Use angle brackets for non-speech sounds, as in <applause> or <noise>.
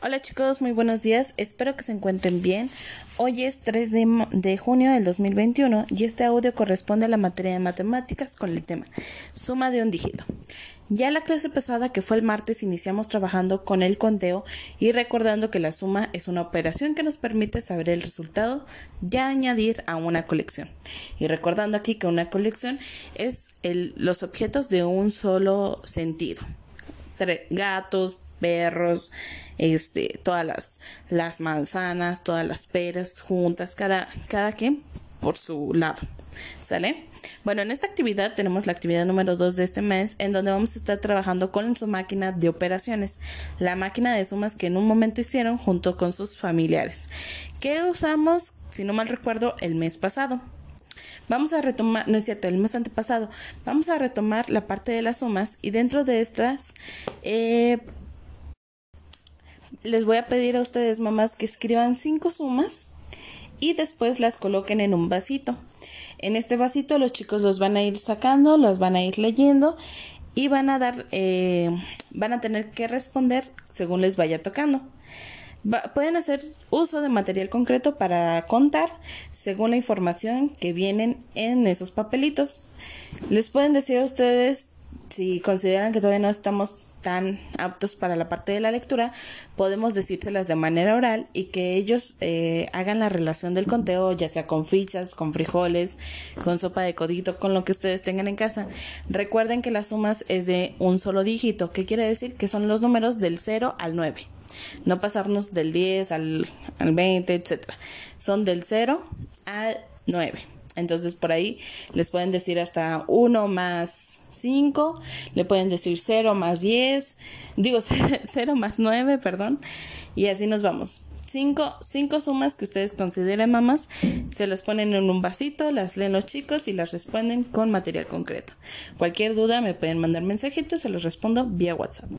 Hola chicos, muy buenos días, espero que se encuentren bien. Hoy es 3 de, junio del 2021 y este audio corresponde a la materia de matemáticas con el tema suma de un dígito. Ya la clase pasada que fue el martes iniciamos trabajando con el conteo y recordando que la suma es una operación que nos permite saber el resultado y añadir a una colección. Y recordando aquí que una colección es los objetos de un solo sentido. gatos, perros, este, todas las, las manzanas, todas las peras juntas, cada, cada quien por su lado. ¿Sale? Bueno, en esta actividad tenemos la actividad número 2 de este mes, en donde vamos a estar trabajando con su máquina de operaciones, la máquina de sumas que en un momento hicieron junto con sus familiares, que usamos, si no mal recuerdo, el mes pasado. Vamos a retomar, no es cierto, el mes antepasado, vamos a retomar la parte de las sumas y dentro de estas eh, les voy a pedir a ustedes, mamás, que escriban cinco sumas y después las coloquen en un vasito. En este vasito los chicos los van a ir sacando, los van a ir leyendo y van a dar, eh, van a tener que responder según les vaya tocando. pueden hacer uso de material concreto para contar según la información que vienen en esos papelitos. Les pueden decir a ustedes si consideran que todavía no estamos tan aptos para la parte de la lectura, podemos decírselas de manera oral y que ellos eh, hagan la relación del conteo, ya sea con fichas, con frijoles, con sopa de codito, con lo que ustedes tengan en casa. Recuerden que las sumas es de un solo dígito, que quiere decir que son los números del 0 al 9. No pasarnos del 10 al, al 20, etc. Son del 0 al 9. Entonces por ahí les pueden decir hasta 1 más 5, le pueden decir 0 más 10, digo <laughs> 0 más 9, perdón, y así nos vamos. Cinco, cinco sumas que ustedes consideren mamás, se las ponen en un vasito, las leen los chicos y las responden con material concreto. Cualquier duda me pueden mandar mensajitos, se los respondo vía WhatsApp.